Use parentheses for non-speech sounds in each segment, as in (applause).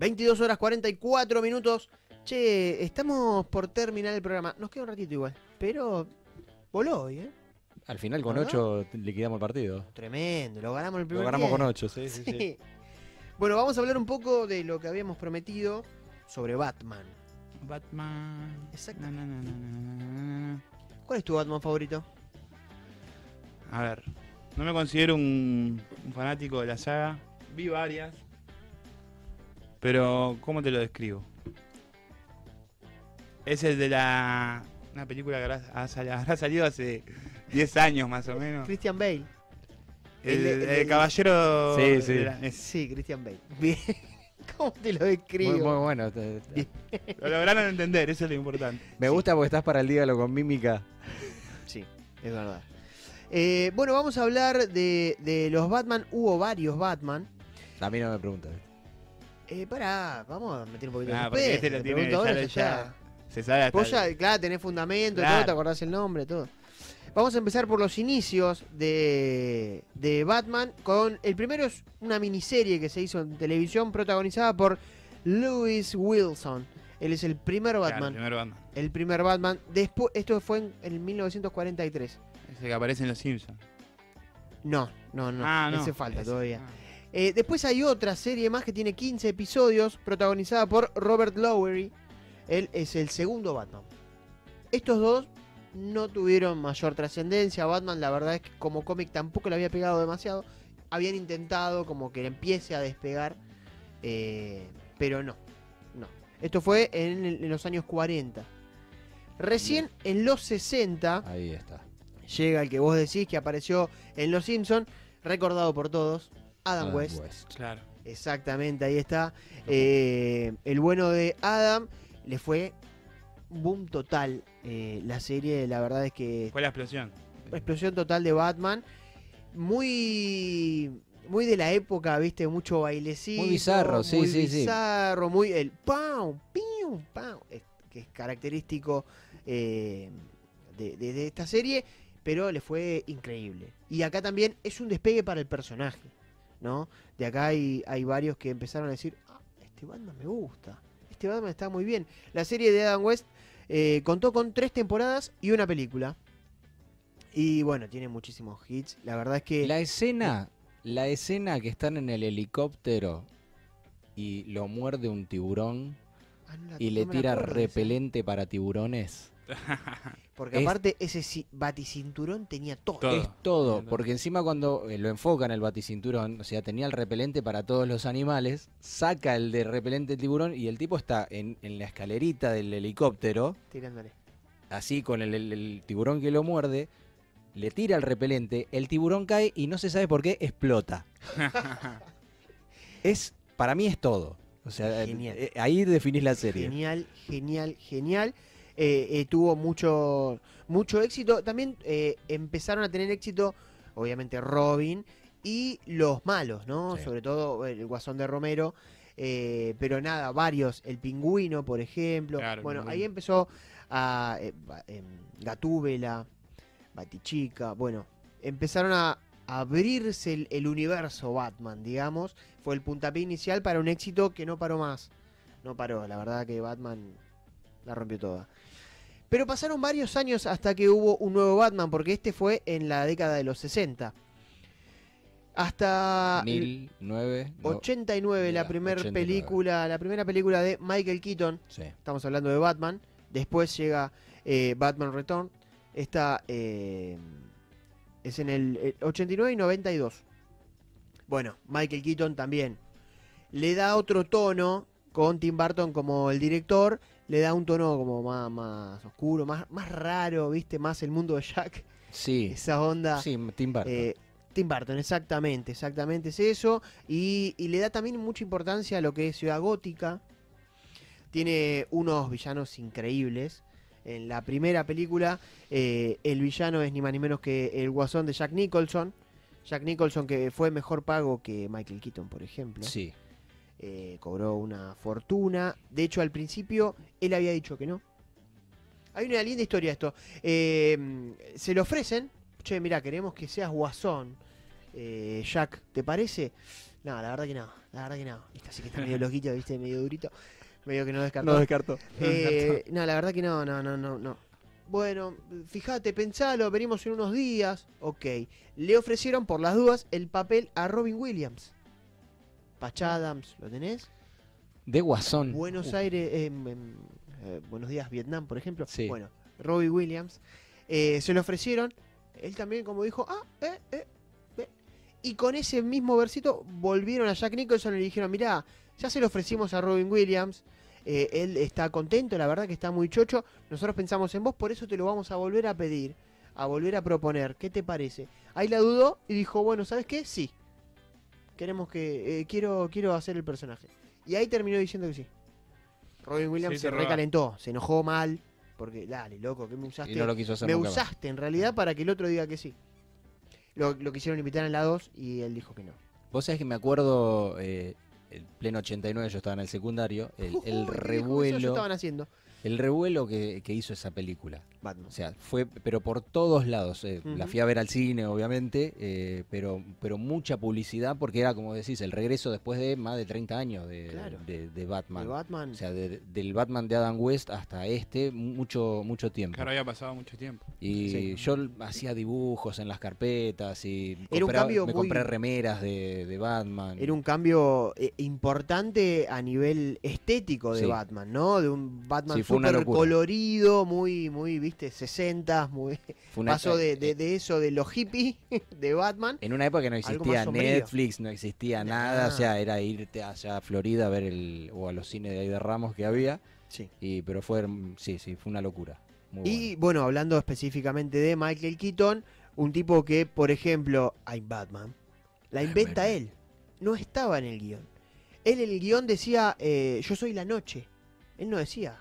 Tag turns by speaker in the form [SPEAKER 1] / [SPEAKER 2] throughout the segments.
[SPEAKER 1] 22 horas 44 minutos. Che, estamos por terminar el programa. Nos queda un ratito igual, pero voló hoy, ¿eh?
[SPEAKER 2] Al final con
[SPEAKER 1] ¿Verdad?
[SPEAKER 2] 8 liquidamos el partido.
[SPEAKER 1] Tremendo, lo ganamos el
[SPEAKER 2] Lo
[SPEAKER 1] primer
[SPEAKER 2] ganamos con
[SPEAKER 1] tiempo.
[SPEAKER 2] 8, sí, sí, sí.
[SPEAKER 1] Sí. (laughs) Bueno, vamos a hablar un poco de lo que habíamos prometido sobre Batman.
[SPEAKER 3] Batman.
[SPEAKER 1] Exacto.
[SPEAKER 3] Na, na, na, na, na, na, na.
[SPEAKER 1] ¿Cuál es tu Batman favorito?
[SPEAKER 3] A ver, no me considero un, un fanático de la saga. Vi varias. Pero, ¿cómo te lo describo? Es el de la. Una película que habrá, ha sal- habrá salido hace 10 años más o menos.
[SPEAKER 1] Christian Bale.
[SPEAKER 3] El,
[SPEAKER 1] el de-
[SPEAKER 3] el
[SPEAKER 1] el
[SPEAKER 3] caballero.
[SPEAKER 2] Sí, sí.
[SPEAKER 3] la- es-
[SPEAKER 1] Sí, Christian Bale. (laughs) Bien. ¿Cómo te lo describo?
[SPEAKER 2] muy bueno.
[SPEAKER 3] lo lograron entender, eso es lo importante.
[SPEAKER 2] Me
[SPEAKER 1] Sí.
[SPEAKER 2] gusta porque estás para el dígalo con mímica.
[SPEAKER 1] Sí, es verdad. Eh, bueno, vamos a hablar de, de los Batman. Hubo varios Batman.
[SPEAKER 2] A mí no me preguntas.
[SPEAKER 1] Eh, pará, vamos a meter un poquito de
[SPEAKER 3] Ah, porque este lo tiene ya,
[SPEAKER 1] ya.
[SPEAKER 3] Se sabe hasta.
[SPEAKER 1] Vos ya, claro, tenés fundamento,
[SPEAKER 3] Claro.
[SPEAKER 1] todo, te acordás el nombre, todo. Vamos a empezar por los inicios de, de Batman. Con el primero es una miniserie que se hizo en televisión protagonizada por Lewis Wilson. Él es el primer
[SPEAKER 3] Claro,
[SPEAKER 1] Batman.
[SPEAKER 3] el primer Batman.
[SPEAKER 1] El primer Batman. Después, esto fue en, en 1943.
[SPEAKER 3] Ese que aparece en Los Simpsons.
[SPEAKER 1] No, no, no.
[SPEAKER 3] ah, no.
[SPEAKER 1] Ese falta
[SPEAKER 3] ese.
[SPEAKER 1] todavía.
[SPEAKER 3] Ah.
[SPEAKER 1] Eh, después hay otra serie más que tiene 15 episodios, protagonizada por Robert Lowery. Él es el segundo Batman. Estos dos no tuvieron mayor trascendencia. Batman, la verdad es que como cómic tampoco le había pegado demasiado. Habían intentado como que empiece a despegar, eh, pero no, no. Esto fue en los años 40. Recién en los 60
[SPEAKER 2] Ahí está.
[SPEAKER 1] llega el que vos decís que apareció en Los Simpson, recordado por todos, Adam,
[SPEAKER 2] Adam
[SPEAKER 1] West.
[SPEAKER 2] West.
[SPEAKER 3] Claro.
[SPEAKER 1] Exactamente, ahí está. Eh, el bueno de Adam le fue boom total eh, la serie, la verdad es que
[SPEAKER 3] Fue la explosión.
[SPEAKER 1] explosión total de Batman, muy muy de la época, viste, mucho bailecito,
[SPEAKER 2] Muy bizarro, sí,
[SPEAKER 1] muy
[SPEAKER 2] sí, sí.
[SPEAKER 1] bizarro, muy el pam, pium, pam, es- que es característico eh, de, de- de esta serie, pero le fue increíble. Y acá también es un despegue para el personaje, ¿no? De acá hay, hay varios que empezaron a decir, ah, este Batman me gusta, este Batman está muy bien. La serie de Adam West eh, contó con tres temporadas y una película. Y bueno, tiene muchísimos hits. La verdad es que...
[SPEAKER 2] La escena, la escena que están en el helicóptero y lo muerde un tiburón
[SPEAKER 1] Ah, no
[SPEAKER 2] y le tira
[SPEAKER 1] acuerdo
[SPEAKER 2] repelente para tiburones. (laughs)
[SPEAKER 1] Porque
[SPEAKER 2] es-
[SPEAKER 1] aparte ese ci- baticinturón tenía todo.
[SPEAKER 3] Todo.
[SPEAKER 2] Es todo, porque encima cuando eh, lo enfocan el baticinturón, o sea, tenía el repelente para todos los animales, saca el de repelente tiburón y el tipo está en, en la escalerita del helicóptero,
[SPEAKER 1] Tirándole.
[SPEAKER 2] así con el, el- el tiburón que lo muerde, le tira el repelente, el tiburón cae y no se sabe por qué explota. (laughs) Es, para mí es todo. O sea,
[SPEAKER 1] Genial.
[SPEAKER 2] eh, ahí definís la serie.
[SPEAKER 1] Genial, genial, genial. Eh, eh, tuvo mucho, mucho éxito. También eh, empezaron a tener éxito, obviamente, Robin y los malos, ¿no?
[SPEAKER 2] Sí.
[SPEAKER 1] Sobre todo el Guasón de Romero. eh, pero nada, varios. El Pingüino, por ejemplo.
[SPEAKER 3] Claro,
[SPEAKER 1] bueno, ahí empezó a eh, em, Gatúbela, Batichica. Bueno, empezaron a abrirse el, el universo Batman, digamos. Fue el puntapié inicial para un éxito que no paró más. No paró, la verdad que Batman la rompió toda. Pero pasaron varios años hasta que hubo un nuevo Batman, porque este fue en la década de los 60. Hasta el
[SPEAKER 2] 1009. no,
[SPEAKER 1] 89, la primera
[SPEAKER 2] 89.
[SPEAKER 1] película, la primera película de Michael Keaton.
[SPEAKER 2] sí.
[SPEAKER 1] Estamos hablando de Batman. Después llega eh, Batman Return. Esta eh, es en el eh, 89 y 92. Bueno, Michael Keaton también le da otro tono con Tim Burton como el director. Le da un tono como más, más oscuro, más, más raro, ¿viste? Más el mundo de Jack.
[SPEAKER 2] Sí,
[SPEAKER 1] Esa onda.
[SPEAKER 2] sí, Tim Burton.
[SPEAKER 1] Eh, Tim Burton, exactamente, exactamente es eso. Y, y le da también mucha importancia a lo que es Ciudad Gótica. Tiene unos villanos increíbles. En la primera película, eh, el villano es ni más ni menos que el guasón de Jack Nicholson. Jack Nicholson que fue mejor pago que Michael Keaton, por ejemplo.
[SPEAKER 2] sí.
[SPEAKER 1] Eh, cobró una fortuna. De hecho, al principio él había dicho que no. Hay una linda historia esto. Eh, se le ofrecen, che, mira, queremos que seas guasón. Eh, Jack, ¿te parece? No, la verdad que no, la verdad que no. Esta sí que está medio (laughs) loquito, viste, medio durito. Medio que no descartó.
[SPEAKER 2] No descarto.
[SPEAKER 1] Eh, no, la verdad que no, no, no, no, no. Bueno, fíjate, pensalo, venimos en unos días. Ok. Le ofrecieron por las dudas el papel a Robin Williams. Patch Adams, ¿lo tenés?
[SPEAKER 2] De Guasón.
[SPEAKER 1] Buenos Aires, em, em, eh, Buenos Días Vietnam, por ejemplo.
[SPEAKER 2] Sí.
[SPEAKER 1] Bueno, Robbie Williams. eh, se lo ofrecieron. Él también, como dijo, ah, eh, eh, eh. Y con ese mismo versito volvieron a Jack Nicholson y le dijeron, mirá, ya se lo ofrecimos a Robin Williams. eh, él está contento, la verdad que está muy chocho. Nosotros pensamos en vos, por eso te lo vamos a volver a pedir, a volver a proponer. ¿Qué te parece? Ahí la dudó y dijo, bueno, ¿sabes qué? Sí. Queremos que. eh, quiero, quiero hacer el personaje. Y ahí terminó diciendo que sí. Robin Williams
[SPEAKER 3] Sí,
[SPEAKER 1] se
[SPEAKER 3] roba.
[SPEAKER 1] recalentó, se enojó mal. Porque, dale, loco, que me usaste.
[SPEAKER 2] Y no lo quiso hacer
[SPEAKER 1] me
[SPEAKER 2] nunca más.
[SPEAKER 1] usaste en realidad para que el otro diga que sí. Lo, lo quisieron invitar en la 2 y él dijo que no.
[SPEAKER 2] Vos sabés que me acuerdo, eh, el pleno 89, yo estaba en el secundario, el, el revuelo,
[SPEAKER 1] estaban haciendo.
[SPEAKER 2] El revuelo que, que hizo esa película.
[SPEAKER 1] Batman.
[SPEAKER 2] O sea, fue, pero por todos lados. eh, La fui a ver al cine, obviamente, eh, pero, pero mucha publicidad porque era, como decís, el regreso después de más de 30 años de,
[SPEAKER 1] Claro.
[SPEAKER 2] de- de Batman.
[SPEAKER 1] De Batman.
[SPEAKER 2] O sea, de- del Batman de Adam West hasta este, mucho, mucho tiempo.
[SPEAKER 3] Claro, había pasado mucho tiempo.
[SPEAKER 2] Y
[SPEAKER 1] Sí.
[SPEAKER 2] yo hacía dibujos en las carpetas y
[SPEAKER 1] Era un cambio
[SPEAKER 2] me
[SPEAKER 1] muy-
[SPEAKER 2] compré remeras de, de Batman.
[SPEAKER 1] Era un cambio eh, importante a nivel estético de
[SPEAKER 2] Sí.
[SPEAKER 1] Batman, ¿no? De un Batman
[SPEAKER 2] Sí,
[SPEAKER 1] súper
[SPEAKER 2] locura.
[SPEAKER 1] colorido, muy, muy, viste, 60, muy... (laughs) Pasó de, de, de eso, de los hippies (laughs) de Batman.
[SPEAKER 2] En una época que no existía. Netflix, no existía nada, o sea, era irte allá a Florida a ver el, o a los cines de ahí de Ramos que había,
[SPEAKER 1] Sí.
[SPEAKER 2] y pero fue, sí, sí, fue una locura. Muy
[SPEAKER 1] Y bueno, hablando específicamente de Michael Keaton, un tipo que, por ejemplo, I'm Batman, la inventa
[SPEAKER 2] Batman.
[SPEAKER 1] él. No estaba en el guion. Él en el guion decía, eh, yo soy la noche. Él no decía.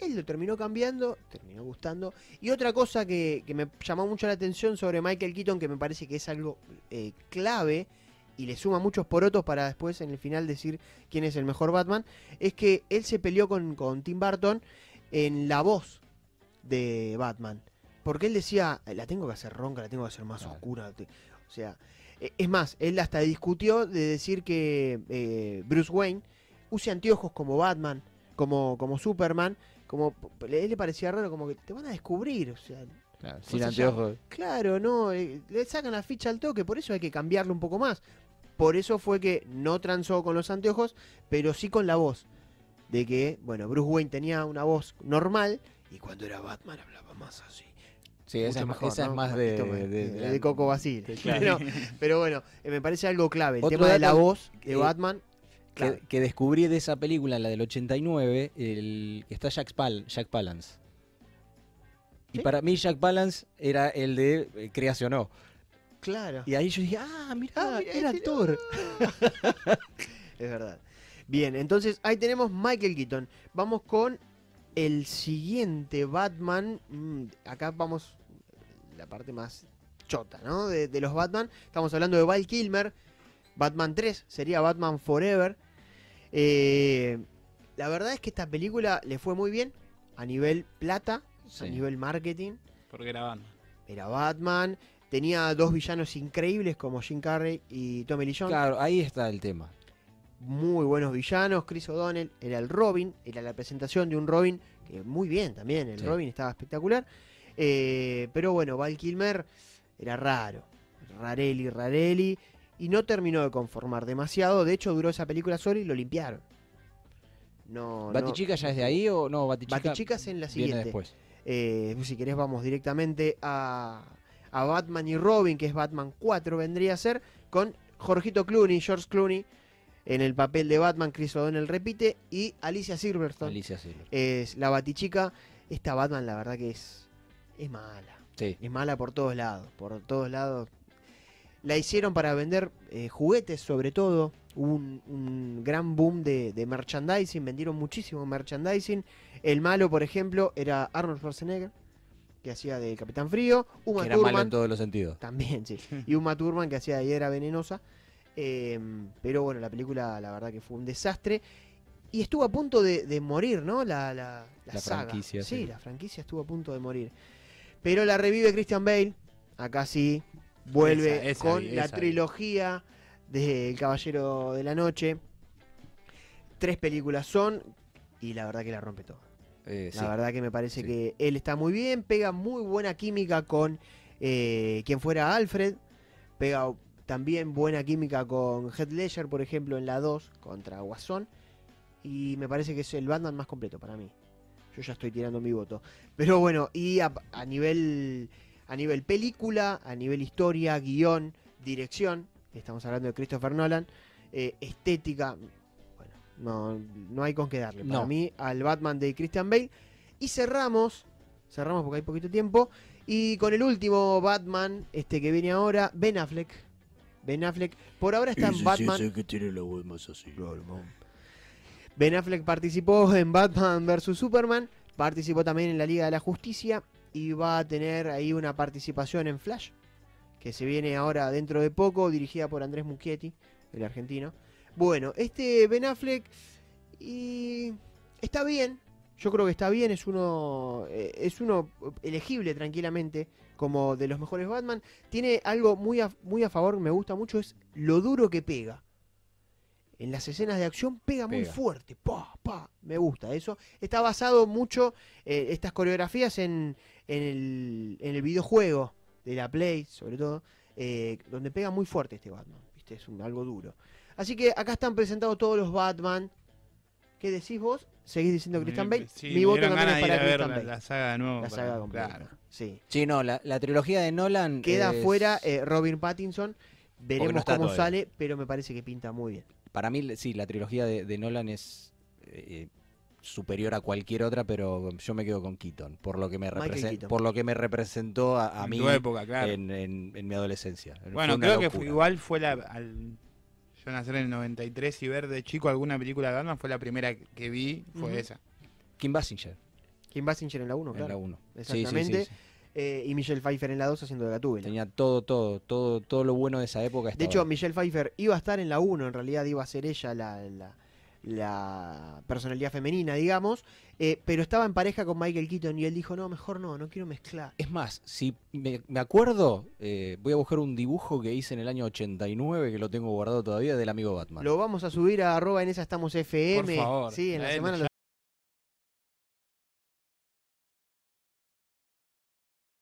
[SPEAKER 1] Él lo terminó cambiando, terminó gustando. Y otra cosa que, que me llamó mucho la atención sobre Michael Keaton, que me parece que es algo eh, clave y le suma muchos porotos para después en el final decir quién es el mejor Batman, es que él se peleó con, con Tim Burton en la voz de Batman. Porque él decía, la tengo que hacer ronca, la tengo que hacer más
[SPEAKER 2] Claro.
[SPEAKER 1] oscura. O sea, e- es más, él hasta discutió de decir que eh, Bruce Wayne use anteojos como Batman, como, como Superman, como a él le parecía raro, como que te van a descubrir. O sea,
[SPEAKER 2] Claro, sin anteojos.
[SPEAKER 1] claro, no, eh, le sacan la ficha al toque, por eso hay que cambiarlo un poco más. Por eso fue que no transó con los anteojos, pero sí con la voz. De que, bueno, Bruce Wayne tenía una voz normal y cuando era Batman hablaba más así.
[SPEAKER 2] Sí, esa,
[SPEAKER 1] mejor,
[SPEAKER 2] esa es
[SPEAKER 1] ¿no?
[SPEAKER 2] más de,
[SPEAKER 1] poquito más,
[SPEAKER 2] de,
[SPEAKER 1] de-
[SPEAKER 2] de la-
[SPEAKER 1] de Coco Basile.
[SPEAKER 2] claro. (laughs)
[SPEAKER 1] Pero, pero bueno, eh, me parece algo clave. El
[SPEAKER 2] Otro
[SPEAKER 1] tema de la voz de
[SPEAKER 2] que- Que, descubrí de esa película, la del 89, el, que está Jack, Pal, Jack Palance. Y para mí Jack Palance era el de eh, Creacionó.
[SPEAKER 1] Claro.
[SPEAKER 2] Y ahí yo dije, ah, mirá,
[SPEAKER 1] Ah,
[SPEAKER 2] era actor. (laughs)
[SPEAKER 1] Es verdad. Bien, entonces ahí tenemos Michael Keaton. Vamos con el siguiente Batman. Mm, acá vamos la parte más chota, ¿no? De, de los Batman. Estamos hablando de Val Kilmer. Batman 3 sería Batman Forever. Eh, la verdad es que esta película le fue muy bien a nivel plata, a nivel marketing.
[SPEAKER 3] Porque era Batman.
[SPEAKER 1] Era Batman. Tenía dos villanos increíbles como Jim Carrey y Tommy Lee Jones
[SPEAKER 2] Claro, ahí está el tema.
[SPEAKER 1] muy buenos villanos. Chris O'Donnell era el Robin, era la presentación de un Robin que muy bien también, el
[SPEAKER 2] Sí.
[SPEAKER 1] Robin estaba espectacular. Eh, pero bueno, Val Kilmer era raro, rareli, rareli, y no terminó de conformar demasiado. De hecho, duró esa película sola y lo limpiaron. No, no-
[SPEAKER 2] ¿Batichica ya es de ahí o no? Batichica,
[SPEAKER 1] Batichica es en la
[SPEAKER 2] viene
[SPEAKER 1] siguiente.
[SPEAKER 2] después.
[SPEAKER 1] Eh, si querés vamos directamente a, a Batman y Robin, que es Batman 4 vendría a ser, con Jorgito Clooney, George Clooney, en el papel de Batman, Chris O'Donnell repite, y Alicia Silverstone
[SPEAKER 2] Alicia Silver.
[SPEAKER 1] es la Batichica. Esta Batman la verdad que es, es mala,
[SPEAKER 2] Sí.
[SPEAKER 1] es mala por todos lados, por todos lados. La hicieron para vender eh, juguetes sobre todo, Hubo un, un gran boom de, de merchandising, vendieron muchísimo merchandising. El malo, por ejemplo, era Arnold Schwarzenegger, que hacía de Capitán Frío. Uma
[SPEAKER 2] Que era malo en todos los sentidos.
[SPEAKER 1] también, sí. (laughs) Y Uma Thurman, que hacía de Hiedra Venenosa. Eh, pero bueno, la película, la verdad que fue un desastre. Y estuvo a punto de, de morir, ¿no? La, la, la
[SPEAKER 2] La
[SPEAKER 1] saga.
[SPEAKER 2] franquicia,
[SPEAKER 1] Sí,
[SPEAKER 2] sí.
[SPEAKER 1] la franquicia estuvo a punto de morir. Pero la revive Christian Bale. Acá sí. Vuelve
[SPEAKER 3] Esa- esa
[SPEAKER 1] con la trilogía de El Caballero de la Noche. Tres películas son y la verdad que la rompe toda.
[SPEAKER 2] Eh,
[SPEAKER 1] La
[SPEAKER 2] sí.
[SPEAKER 1] verdad que me parece
[SPEAKER 2] Sí.
[SPEAKER 1] que él está muy bien, pega muy buena química con eh, quien fuera Alfred, pega también buena química con Heath Ledger, por ejemplo, en la 2 contra Guasón, y me parece que es el Batman más completo para mí. Yo ya estoy tirando mi voto. Pero bueno, y a, a nivel a nivel película, a nivel historia, guion, dirección, estamos hablando de Christopher Nolan, eh, estética, bueno, no, no hay con qué darle. Para
[SPEAKER 2] No.
[SPEAKER 1] mí, al Batman de Christian Bale. Y cerramos, cerramos porque hay poquito tiempo, y con el último Batman, este que viene ahora, Ben Affleck. Ben Affleck, por ahora está en Batman.
[SPEAKER 4] que tiene la voz más así.
[SPEAKER 1] Ben Affleck participó en Batman vs. Superman, participó también en la Liga de la Justicia y va a tener ahí una participación en Flash, que se viene ahora dentro de poco, dirigida por Andrés Muschietti, el argentino. Bueno, este Ben Affleck y está bien, yo creo que está bien, es uno eh, es uno elegible tranquilamente como de los mejores Batman. Tiene algo muy a, muy a favor, me gusta mucho, es lo duro que pega. En las escenas de acción pega, muy fuerte, pa, pa, me gusta eso. Está basado mucho eh, estas coreografías en, en, el, en el videojuego de la Play, sobre todo, eh, donde pega muy fuerte este Batman, ¿viste? Es un, algo duro. Así que acá están presentados todos los Batman. ¿Qué decís vos? ¿Seguís diciendo Christian Bale?
[SPEAKER 3] Sí,
[SPEAKER 1] Mi voto también es
[SPEAKER 3] ganas de ir
[SPEAKER 1] para
[SPEAKER 3] a ver
[SPEAKER 1] Christian
[SPEAKER 3] la,
[SPEAKER 1] Bale.
[SPEAKER 3] la saga de nuevo.
[SPEAKER 1] La
[SPEAKER 3] para-
[SPEAKER 1] saga completa.
[SPEAKER 3] claro.
[SPEAKER 1] Sí.
[SPEAKER 2] Sí, no, la, la trilogía de Nolan.
[SPEAKER 1] Queda
[SPEAKER 2] es-
[SPEAKER 1] fuera eh, Robin Pattinson. Veremos
[SPEAKER 2] está
[SPEAKER 1] cómo
[SPEAKER 2] todavía.
[SPEAKER 1] sale, pero me parece que pinta muy bien.
[SPEAKER 2] Para mí, sí, la trilogía de, de Nolan es eh, superior a cualquier otra, pero yo me quedo con Keaton, por lo que me,
[SPEAKER 1] Michael
[SPEAKER 2] represen-
[SPEAKER 1] Keaton.
[SPEAKER 2] por lo que me representó a, a
[SPEAKER 3] En
[SPEAKER 2] mí
[SPEAKER 3] época, claro.
[SPEAKER 2] en, en- en mi adolescencia.
[SPEAKER 3] Bueno, creo que fue, igual fue la. Al, yo nacer en el 93 y ver de chico alguna película de Batman fue la primera que vi, fue esa.
[SPEAKER 2] Kim Basinger,
[SPEAKER 1] Kim Basinger en la 1,
[SPEAKER 2] en
[SPEAKER 1] claro.
[SPEAKER 2] la 1.
[SPEAKER 1] Exactamente. Eh, y Michelle Pfeiffer en la 2 haciendo de Gatúbela.
[SPEAKER 2] Tenía todo, todo, todo, todo lo bueno de esa época.
[SPEAKER 1] De hecho,
[SPEAKER 2] ahí.
[SPEAKER 1] Michelle Pfeiffer iba a estar en la 1, en realidad iba a ser ella la, la, la personalidad femenina, digamos, eh, pero estaba en pareja con Michael Keaton y él dijo, no, mejor no, no quiero mezclar.
[SPEAKER 2] Es más, si me, me acuerdo, eh, voy a buscar un dibujo que hice en el año 89, que lo tengo guardado todavía, del amigo Batman.
[SPEAKER 1] Lo vamos a subir a arroba en esa estamos FM.
[SPEAKER 3] Por favor.
[SPEAKER 1] Sí, en la
[SPEAKER 3] Dale,
[SPEAKER 1] semana lo